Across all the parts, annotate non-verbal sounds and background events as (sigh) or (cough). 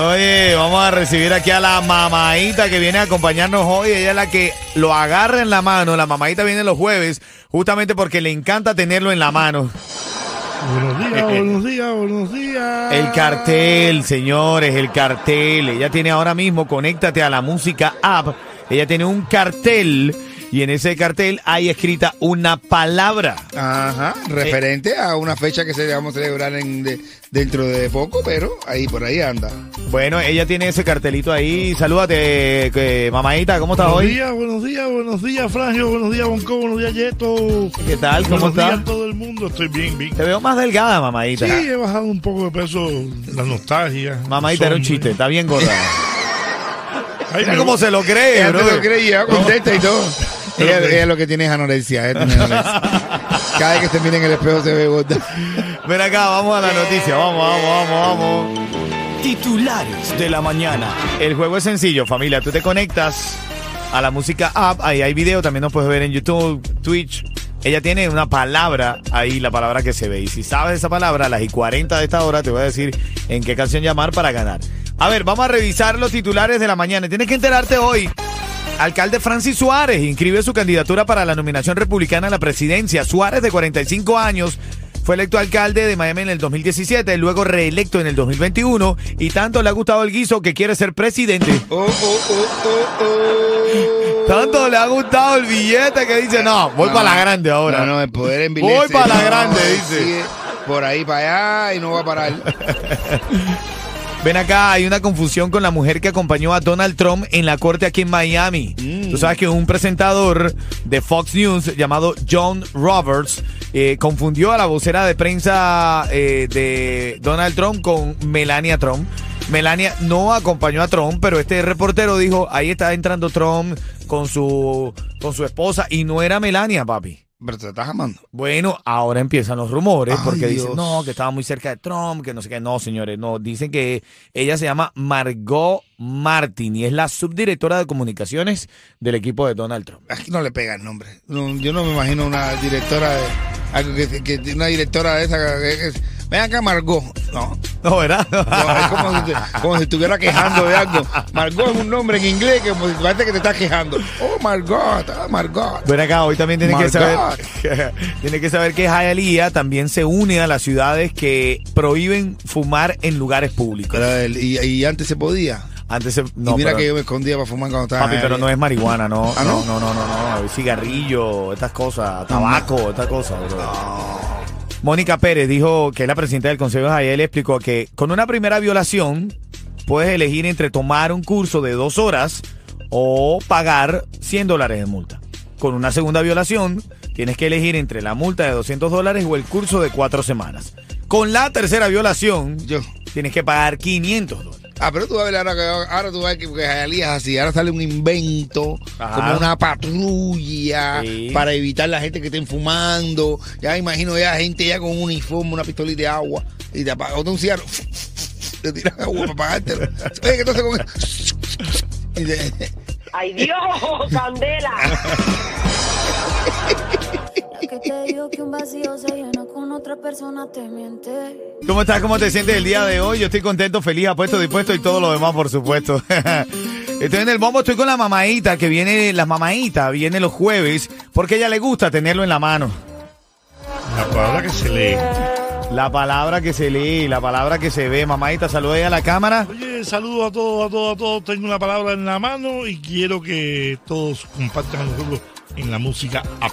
Oye, vamos a recibir aquí a la mamadita que viene a acompañarnos hoy. Ella es la que lo agarra en la mano. La mamadita viene los jueves justamente porque le encanta tenerlo en la mano. Buenos días, buenos días, buenos días. El cartel, señores, el cartel. Ella tiene ahora mismo, conéctate a la música app. Ella tiene un cartel y en ese cartel hay escrita una palabra. Ajá, referente a una fecha que se vamos a celebrar en de- dentro de poco, pero ahí por ahí anda. Bueno, ella tiene ese cartelito ahí. Salúdate, que, mamadita, ¿cómo estás Buenos hoy? días, buenos días, buenos días, Frangio, buenos días, Bonco, buenos días, Yeto. ¿Qué tal? ¿Cómo buenos estás? días a todo el mundo, estoy bien, bien. Te veo más delgada, mamadita. Sí, he bajado un poco de peso, la nostalgia. Mamadita era un chiste, está bien gorda. (laughs) Ay, Mira cómo se lo cree, Ella bro. te lo creía, contesta y todo. Ella, ella lo que tiene es anorexia. ella tiene anorexia. (laughs) Cada vez que se mira en el espejo se ve gorda. Ven acá, vamos a la noticia. Vamos, vamos, vamos, vamos. Titulares de la mañana. El juego es sencillo, familia. Tú te conectas a la música app. Ahí hay video. También nos puedes ver en YouTube, Twitch. Ella tiene una palabra ahí, la palabra que se ve. Y si sabes esa palabra, a las y 40 de esta hora te voy a decir en qué canción llamar para ganar. A ver, vamos a revisar los titulares de la mañana. Tienes que enterarte hoy. Alcalde Francis Suárez inscribe su candidatura para la nominación republicana a la presidencia. Suárez, de 45 años, fue electo alcalde de Miami en el 2017, luego reelecto en el 2021 y tanto le ha gustado el guiso que quiere ser presidente. Oh, oh, oh, oh, oh. Tanto le ha gustado el billete que dice, no, voy No, para la grande ahora. No, no, el poder en Voy para la grande, dice. Por ahí para allá y no va a parar. (laughs) Ven acá, hay una confusión con la mujer que acompañó a Donald Trump en la corte aquí en Miami. Mm. Tú sabes que un presentador de Fox News llamado John Roberts eh, confundió a la vocera de prensa eh, de Donald Trump con Melania Trump. Melania no acompañó a Trump, pero este reportero dijo, ahí está entrando Trump con su, con su esposa y no era Melania, papi. Pero te estás amando. Bueno, ahora empiezan los rumores Ay, porque dicen, no, que estaba muy cerca de Trump, que no sé qué. No, señores, no. Dicen que ella se llama Margot Martin y es la subdirectora de comunicaciones del equipo de Donald Trump. Aquí no le pega el nombre. No, yo no me imagino una directora de. una directora de esa. que- Ven acá, Margot. No. No, ¿verdad? No, es como si, te- como si estuviera quejando de algo. Margot es un nombre en inglés que como si parece que te estás quejando. Oh, Margot, ah, Margot. Ven acá, hoy también tiene que saber (laughs) tiene que saber que Hialeah también se une a las ciudades que prohíben fumar en lugares públicos. Pero y, y antes se podía. Antes se, no, y mira pero- que yo me escondía para fumar cuando estaba. Papi, pero no es marihuana, no. ¿Ah, no? no, no, no, no, no. Cigarrillo, estas cosas, tabaco, estas cosas, bro. Mónica Pérez dijo que es la presidenta del Consejo de Hialeah explicó que con una primera violación puedes elegir entre tomar un curso de dos horas o pagar 100 dólares de multa. Con una segunda violación tienes que elegir entre la multa de 200 dólares o el curso de cuatro semanas. Con la tercera violación Yo. tienes que pagar 500 dólares. Ah, pero tú vas a ver ahora que ahora tú vas a ver que es así. Ahora sale un invento, Ajá. como una patrulla Sí. para evitar la gente que estén fumando. Ya me imagino ya gente ya con un uniforme, una pistolita de agua y te apaga un cigarro. (laughs) Te tiran agua para apagártelo. Oye, que entonces con ¡Ay, Dios! (laughs) ¡Candela! (laughs) Que te digo que un vacío se llena con otra persona te miente. ¿Cómo estás? ¿Cómo te sientes el día de hoy? Yo estoy contento, feliz, apuesto, dispuesto y todo lo demás, por supuesto. (laughs) Estoy en el bombo, estoy con la mamadita, que viene, la mamadita viene los jueves, porque a ella le gusta tenerlo en la mano. La palabra que se lee. La palabra que se lee, la palabra que se ve. Mamadita, saluda ahí a la cámara. Oye, saludos a todos, a todos, a todos. Tengo una palabra en la mano y quiero que todos compartan con nosotros en la música app.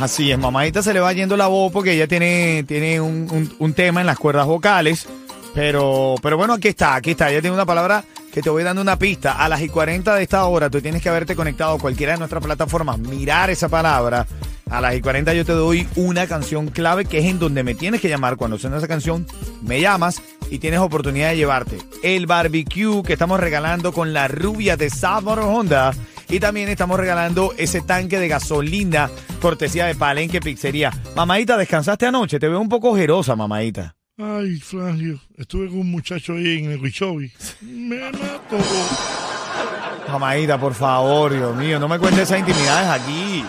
Así es, mamadita se le va yendo la voz porque ella tiene, tiene un, un- tema en las cuerdas vocales. Pero, pero bueno, aquí está, aquí está. Ella tiene una palabra que te voy dando una pista. A las y 40 de esta hora, tú tienes que haberte conectado a cualquiera de nuestras plataformas, mirar esa palabra. A las y 40 yo te doy una canción clave que es en donde me tienes que llamar. Cuando suena esa canción, me llamas y tienes oportunidad de llevarte el barbecue que estamos regalando con la rubia de Sabor Honda Y también estamos regalando ese tanque de gasolina, cortesía de Palenque Pizzería. Mamadita, ¿descansaste anoche? Te veo un poco ojerosa, mamadita. Ay, Frangio, estuve con un muchacho ahí en el Huichobi. Me mató. Mamadita, por favor, Dios mío, no me cuentes esas intimidades aquí.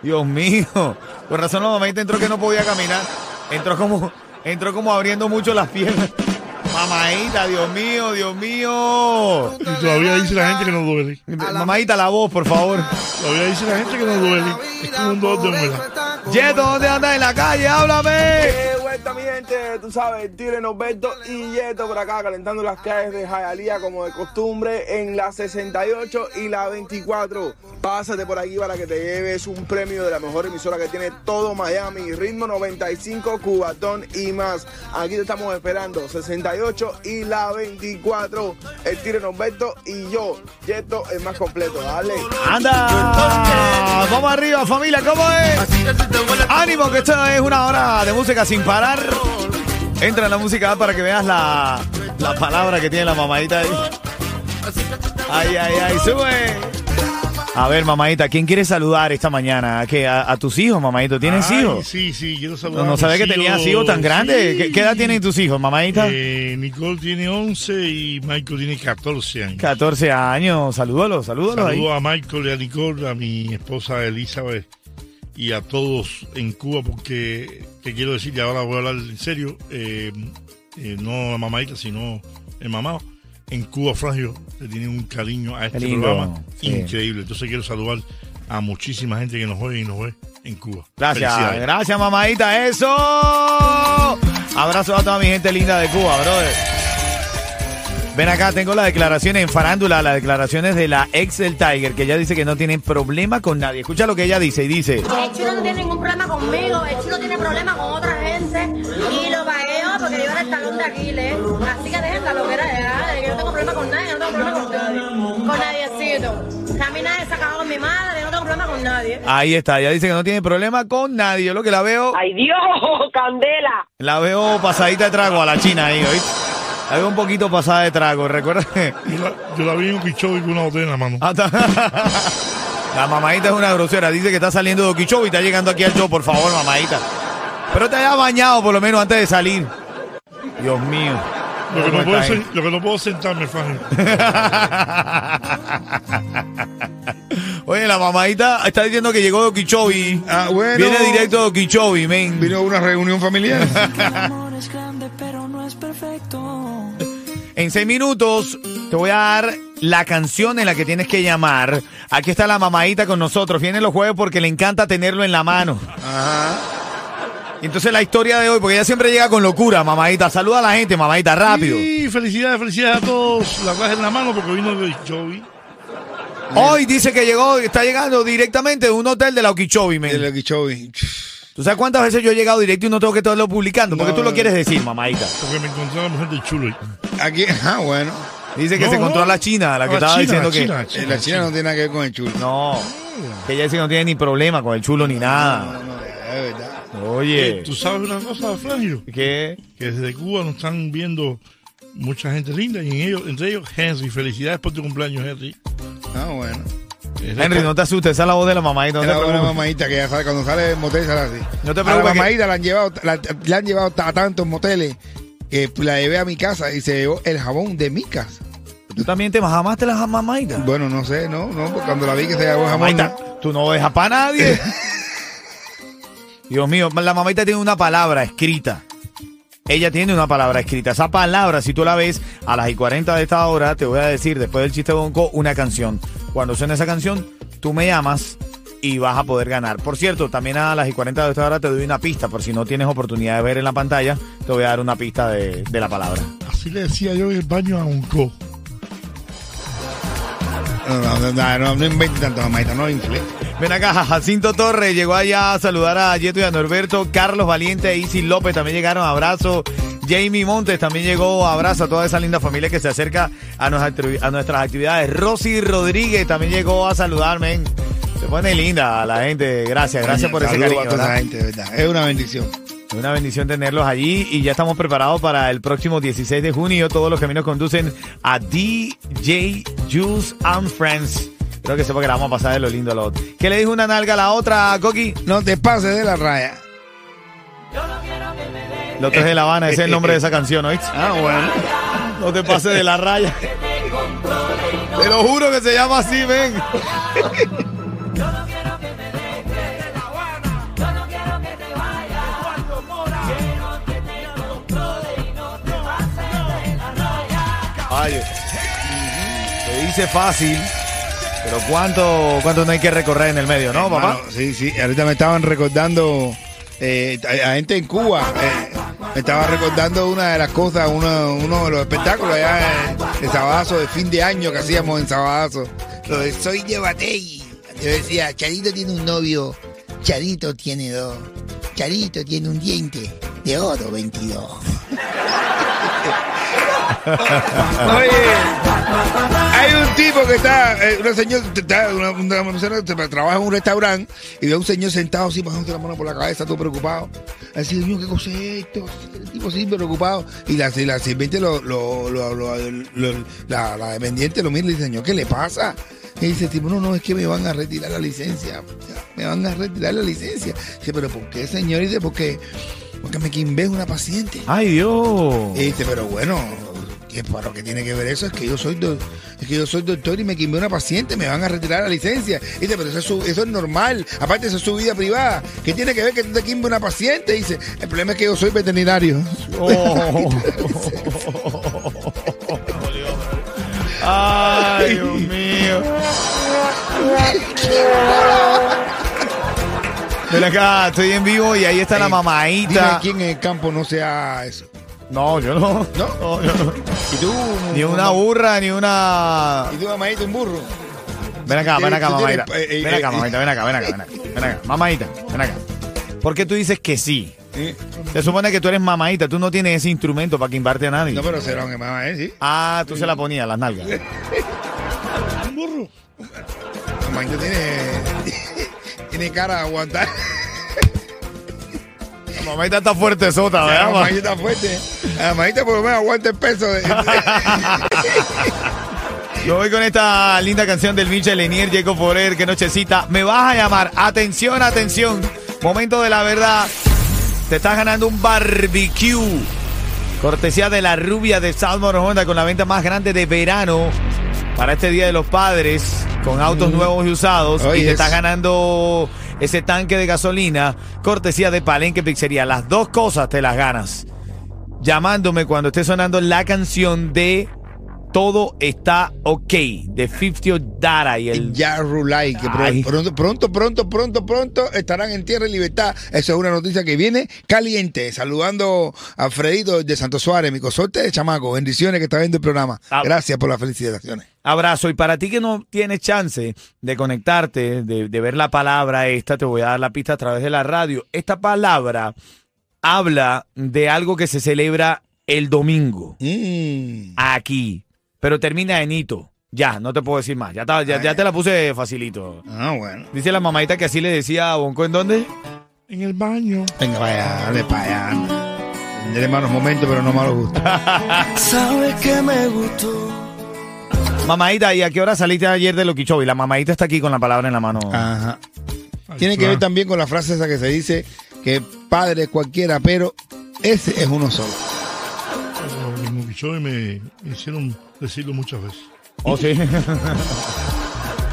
Dios mío. Por razón la mamadita entró que no podía caminar. Entró como, entró como abriendo mucho las piernas. Mamadita, Dios mío, Dios mío. Y todavía dice la gente que no duele. Mamadita, la voz, por favor. Todavía dice la gente que no duele. Es como un dolor de humedad. Yeto, ¿dónde andas en la calle? Háblame. Vuelta mi gente, tú sabes, Tigre Norberto y Yeto por acá calentando las calles de Jayalía como de costumbre en la 68 y la 24. Pásate por aquí para que te lleves un premio de la mejor emisora que tiene todo Miami, ritmo 95, Cubatón y más. Aquí te estamos esperando, 68 y la 24. El Tigre Norberto y yo, Yeto el más completo, dale. Anda. Vamos arriba, familia, ¿cómo es? Ánimo, que esto es una hora de música sin parar. Entra en la música para que veas la, la palabra que tiene la mamadita ahí. Ay, ay, ay, sube. A ver, mamadita, ¿quién quiere saludar esta mañana? ¿A, qué? ¿A, a tus hijos, mamadito? ¿Tienes Ay, hijos? Sí, sí, quiero No, saludar. no a sabía que tenías hijos. tan grandes. Sí. ¿Qué, qué edad tienen tus hijos, mamadita? Eh, Nicole tiene 11 y Michael tiene 14 años. 14 años. Salúdalos, salúdalos ahí. Saludo a Michael y a Nicole, a mi esposa Elizabeth y a todos en Cuba porque te quiero decir, y ahora voy a hablar en serio, eh, eh, no la mamadita, sino el mamado. En Cuba, Frangio, le tienen un cariño a este programa sí. increíble. Entonces quiero saludar a muchísima gente que nos oye y nos ve en Cuba. Gracias, Felicidades. gracias, mamadita. ¡Eso! Abrazo a toda mi gente linda de Cuba, brother. Ven acá, tengo las declaraciones en farándula, las declaraciones de la ex del Tiger, que ella dice que no tiene problema con nadie. Escucha lo que ella dice y dice. El chulo no tiene ningún problema conmigo, el chulo tiene problema con otra gente y lo pagué yo porque yo era el talón de Aquiles. Así que dejen la loquera de que no tengo problema con nadie, no tengo problema con nadie. Con nadiecito. Que a mí nadie se acabó con mi madre, no tengo problema con nadie. Ahí está, ella dice que no tiene problema con nadie. Yo lo que la veo, ¡Ay, Dios! (laughs) ¡Candela! la veo pasadita de trago a la china ahí, ¿oíste? Veo un poquito pasada de trago, recuerda. Yo la, yo la vi en un y con una botella en la mano. Hasta- La mamadita es una grosera. Dice que está saliendo de y está llegando aquí al show, por favor, mamadita. Pero te hayas bañado por lo menos antes de salir. Dios mío. Lo que, ¿Cómo no puedo, está sen- lo que no puedo sentarme, Frangio. (laughs) Oye, la mamadita está diciendo que llegó de. Ah, bueno. Viene directo de Okeechobee, men. Vino a una reunión familiar. (laughs) En seis minutos te voy a dar la canción en la que tienes que llamar. Aquí está la mamadita con nosotros. Viene los jueves porque le encanta tenerlo en la mano. Ajá. Y Entonces la historia de hoy, porque ella siempre llega con locura, mamadita. Saluda a la gente, mamadita, rápido. Y felicidades, felicidades a todos. La traje en la mano porque vino de Joey. Hoy dice que llegó, está llegando directamente de un hotel de la Okeechobee, men. El Okeechobee. ¿Tú sabes cuántas veces yo he llegado directo y no tengo que estarlo publicando? Porque No, tú lo no. quieres decir, mamadita. Porque me encontré a la mujer del chulo. Aquí, (laughs) ah, bueno. Dice que No, se encontró no. a la china, la que La estaba China, diciendo la que. La Eh, China, La China no tiene nada que ver con el chulo. No. Que ella dice que no tiene ni problema con el chulo ni nada. No, no, es verdad. Oye. Eh, ¿Tú sabes una cosa, Flagio? ¿Qué? Que desde Cuba nos están viendo mucha gente linda y en ellos, entre ellos Henry. Felicidades por tu cumpleaños, Henry. Ah, bueno. Henry, no te asustes, esa es la voz de la mamadita. No Era te una preocupes. mamadita que ya sabe, cuando sale del motel sale así. No te A preocupes la que- mamadita la han llevado, la, la han llevado a tantos moteles que la llevé a mi casa y se llevó el jabón de mi casa. ¿Tú también te amaste la mamadita? Bueno, no sé, no, no, porque cuando la vi que se llevó el jabón. Mamadita, tú no dejas para nadie. (laughs) Dios mío, la mamadita tiene una palabra escrita. Ella tiene una palabra escrita. Esa palabra, si tú la ves a las y 40 de esta hora, te voy a decir, después del chiste bonco, una canción. Cuando suene esa canción, tú me llamas y vas a poder ganar. Por cierto, también a las y 40 de esta hora te doy una pista, por si no tienes oportunidad de ver en la pantalla, te voy a dar una pista de, de la palabra. Así le decía yo en el baño a Unco. No, no, no, no, no, no inventes tanto, mamadita, no infle. Ven acá, Jacinto Torres llegó allá a saludar a Yeto y a Norberto, Carlos Valiente e Isi López también llegaron, abrazo. Jamie Montes también llegó, abrazo a toda esa linda familia que se acerca a, nuestra- a nuestras actividades. Rosy Rodríguez también llegó a saludarme. Se pone linda la gente, gracias, gracias por ese cariño. a toda esa ¿verdad? gente, de verdad. Es una bendición. Es una bendición tenerlos allí y ya estamos preparados para el próximo 16 de junio. Todos los caminos conducen a DJ Juice and Friends. Creo que sepa que la vamos a pasar de lo lindo a lo otro. ¿Qué le dijo una nalga a la otra, Coqui? No te pases de la raya. Lo otro es de La Habana, ese es el nombre de esa (laughs) canción, ¿oíste? Ah, bueno. No te pases de la raya. Te lo juro que se llama así, ven. Ay, se dice fácil, pero ¿cuánto, ¿cuánto no hay que recorrer en el medio, no, papá? Hermano, sí, sí. Ahorita me estaban recordando eh, a, a gente en Cuba. eh, me estaba recordando una de las cosas, uno, de los espectáculos allá en Sabadazo de fin de año que hacíamos en Sabadazo. Lo de Soy de Batey. Yo decía, Charito tiene un novio, Charito tiene dos. Charito tiene un diente de oro 22. Oye, hay un tipo que está, eh, una señora, una, una persona que trabaja en un restaurante y ve a un señor sentado así, pasándose la mano por la cabeza, todo preocupado. Así, señor, ¿qué cosa es esto? El tipo así preocupado. Y la, sirviente, lo, lo, lo, lo- lo- la, la dependiente lo mira y le dice, señor, ¿qué le pasa? Y dice, tipo, no, no, es que me van a retirar la licencia. Me van a retirar la licencia. Dice, pero ¿por qué, señor? Y dice, porque, porque me quimbé una paciente. Ay, Dios. Y dice, pero bueno, ¿qué para lo que tiene que ver eso? Es que yo soy do- es que yo soy doctor y me quimé una paciente, me van a retirar la licencia. Dice, pero eso es, su- eso es normal. Aparte, eso es su vida privada. ¿Qué tiene que ver que tú te quimbes una paciente? dice, el problema es que yo soy veterinario. Oh. (laughs) Ay, Dios (laughs) mío. (laughs) Ven acá, estoy en vivo y ahí está la Dime mamadita. quién en el campo no sea eso. No, yo no. ¿No? yo no. ¿Y tú? Ni una burra, ni una. ¿Y tú, mamadita, un burro? Ven acá, ven acá, Tú tienes- mamadita. eh, eh, Ven acá, eh, mamadita, ven acá, ven acá, ven acá. Ven acá. Mamadita, ven acá. ¿Por qué tú dices que sí? ¿Eh? Se supone que tú eres mamadita, tú no tienes ese instrumento para quimbarte a nadie. No, pero será un mamá, ¿eh? Sí. Ah, tú se la ponías, las nalgas. (laughs) Un burro. Mamadita tiene, (laughs) tiene cara de aguantar. La mamadita está fuerte sota, La ¿verdad? ma? mamadita fuerte. La mamadita por lo menos aguanta el peso. de- (laughs) Yo voy con esta linda canción del Michel Lenier, Jacob Forer, que nochecita. Me vas a llamar. Atención, atención. Momento de la verdad. Te estás ganando un barbecue. Cortesía de la rubia de Salmon Honda con la venta más grande de verano para este Día de los Padres con autos nuevos y usados. Y te es- estás ganando ese tanque de gasolina. Cortesía de Palenque Pizzería. Las dos cosas te las ganas. Llamándome cuando esté sonando la canción de Todo está ok de 50 Dara y el Ya Rulay, que Ay. pronto, pronto, pronto, pronto, pronto estarán en tierra y libertad. Esa es una noticia que viene caliente. Saludando a Fredito de Santo Suárez, mi consorte de chamaco. Bendiciones que está viendo el programa. Ah. Gracias por las felicitaciones. abrazo. Y para ti que no tienes chance de conectarte, de, de ver la palabra esta, te voy a dar la pista a través de la radio. Esta palabra habla de algo que se celebra el domingo, Mm. aquí, pero termina en hito. Ya, no te puedo decir más. Ya, está- ya, ya te la puse facilito. Ah, bueno. Dice la mamadita que así le decía a Bonco, ¿en dónde? En el baño. Venga, vaya, dale para allá. Tendré malos momentos, pero no malos gustos. (laughs) Sabes que me gustó. Mamadita, ¿y a qué hora saliste ayer de Loquichow? Y la mamadita está aquí con la palabra en la mano. Ajá. Tiene que ver también con la frase esa que se dice que padre cualquiera, pero ese es uno solo. Los me hicieron decirlo muchas veces. Oh, sí. (laughs)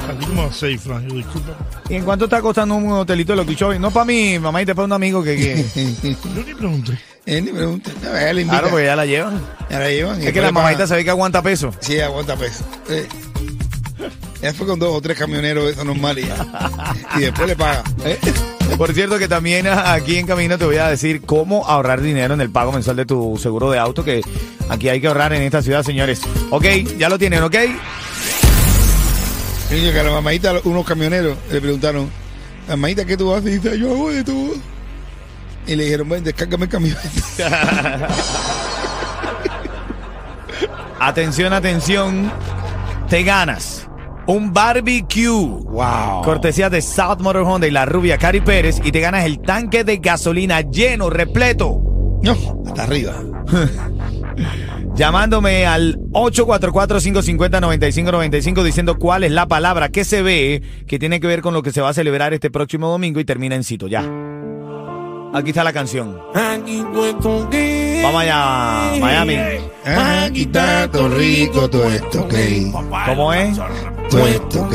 Así como a seis, Fran, yo disculpa. ¿Y en cuánto está costando un hotelito de Loquichow? No para mí, mamadita, para un amigo que... que... (laughs) Yo ni pregunté. Él ni pregunta. No, ella le invita. Claro, porque ya la llevan. Ya la llevan. y Es que la mamadita se ve que aguanta peso. Sí, aguanta peso. Sí. Ella fue con dos o tres camioneros, eso normal, y, ya. (laughs) y después le paga. ¿eh? Por cierto que también a- aquí en Camino te voy a decir cómo ahorrar dinero en el pago mensual de tu seguro de auto, que aquí hay que ahorrar en esta ciudad, señores. Ok, ya lo tienen, ¿ok? Dice que a la mamadita, unos camioneros le preguntaron, mamadita, ¿qué tú haces? Y dice, yo hago de todo. Y le dijeron, bueno, descárgame el camión. (laughs) Atención, atención. Te ganas un barbecue. wow. Cortesía de South Motor Honda y la rubia Cari Pérez y te ganas el tanque de gasolina lleno, repleto. No, hasta arriba. (laughs) llamándome al 844-550-9595 diciendo cuál es la palabra que se ve que tiene que ver con lo que se va a celebrar este próximo domingo y termina en cito. Ya. Aquí está la canción. Vamos allá, Miami. Aquí está todo rico, todo esto, ok. ¿Cómo es? Todo esto, ok.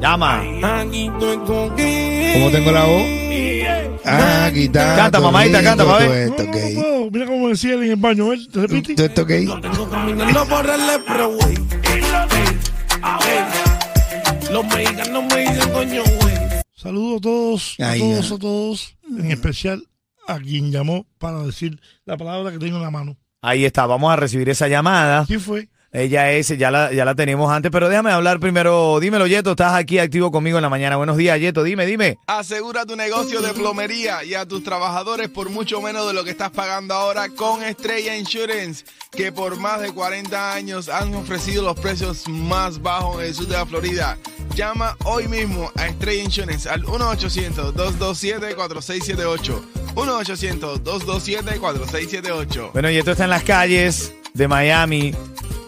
Llama. ¿Cómo tengo la voz? Aquí está. Canta, mamadita, canta, pa' ver. Mira cómo decía él en el baño, ¿eh? ¿Te repite? Todo esto, ok. Caminando por el Expressway. Los mexicanos me dicen coño, güey. Saludos a todos, a Ay, todos, ya. a todos. En especial a quien llamó para decir la palabra que tengo en la mano. Ahí está, vamos a recibir esa llamada. ¿Quién fue? Ella es, ya la, ya la tenemos antes, pero déjame hablar primero. Dímelo, Yeto, estás aquí activo conmigo en la mañana. Buenos días, Yeto, dime, dime. Asegura tu negocio de plomería y a tus trabajadores por mucho menos de lo que estás pagando ahora con Estrella Insurance, que por más de 40 años han ofrecido los precios más bajos en el sur de la Florida. Llama hoy mismo a Estrella Insurance al 1-800-227-4678. 1-800-227-4678. Bueno, Yeto está en las calles de Miami.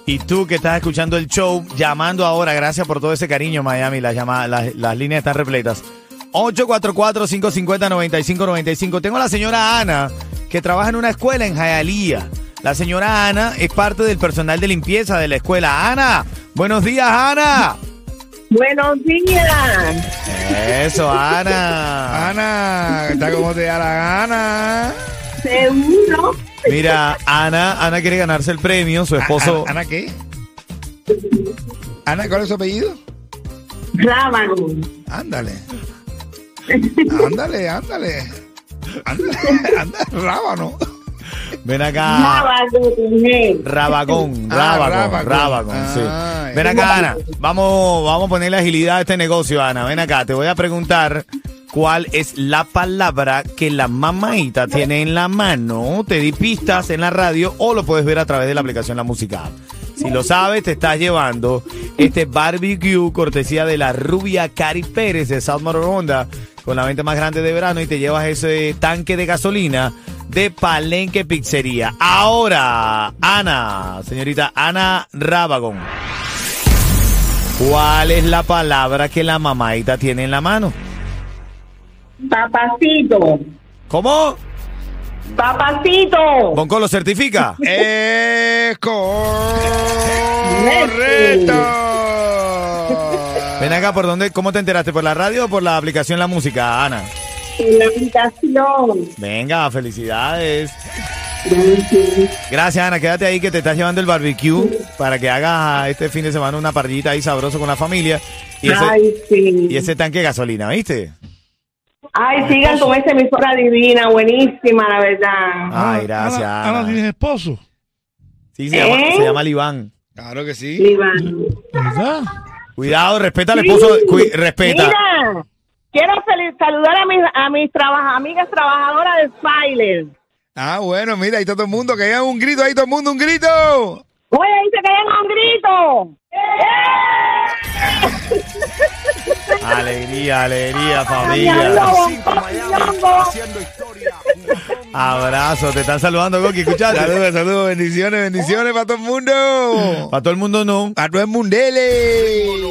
Y tú que estás escuchando el show, llamando ahora, gracias por todo ese cariño, Miami. Las, llama- las, las líneas están repletas. 844-550-9595. Tengo a la señora Ana, que trabaja en una escuela en Hialeah. La señora Ana es parte del personal de limpieza de la escuela. Ana, buenos días, Ana. Buenos días. Eso, Ana. Ana, está como te da la gana. Seguro. Mira, Ana, Ana quiere ganarse el premio. Su esposo. ¿Ana, Ana qué? Ana, ¿cuál es su apellido? Rábago. Ándale. Ándale, ándale. Ándale, (laughs) ándale, rábano. Ven acá. Rábago. mujer. Rabagón, Ah, Rabagón, Rabagón. Rabagón, sí. Ah, Ven acá, Ana. Vamos, vamos a ponerle agilidad a este negocio, Ana. Ven acá, te voy a preguntar cuál es la palabra que la mamaita tiene en la mano. Te di pistas en la radio o lo puedes ver a través de la aplicación La Música. Si lo sabes, te estás llevando este barbecue cortesía de la rubia Cari Pérez de South Motor Honda con la venta más grande de verano y te llevas ese tanque de gasolina de Palenque Pizzería. Ahora, Ana, señorita Ana Rabagón. ¿Cuál es la palabra que la mamaita tiene en la mano? Papacito. ¿Cómo? Papacito. ¿Bonco lo certifica? (laughs) Es correcto. Ven acá, ¿por dónde? ¿Cómo te enteraste? ¿Por la radio o por la aplicación La Música, Ana? En la habitación. Venga, felicidades. Gracias, Ana. Quédate ahí que te estás llevando el barbecue para que hagas este fin de semana una parrillita ahí sabroso con la familia. Y ese, Ay, sí. y ese tanque de gasolina, ¿viste? Ay, sigan con esa emisora divina, buenísima, la verdad. Ay, gracias, Ana, Ana, Ana. ¿tienes esposo? Sí, se llama, ¿Eh? se llama Libán. Claro que sí. Iván. ¿Verdad? Cuidado, respeta al esposo. respeta. Mira, quiero saludar a mis, a mis trabaja- amigas trabajadoras de Spiler. Ah, bueno, mira, ahí está todo el mundo, que hagan un grito, ahí todo el mundo, un grito. Oye, dice que hagan un grito. (laughs) Alegría, alegría, familia. Abrazo, te están saludando, Coqui. ¿Escuchaste? Saludos, saludos, bendiciones, bendiciones para todo el mundo. Para todo el mundo no. Para todo el mundele.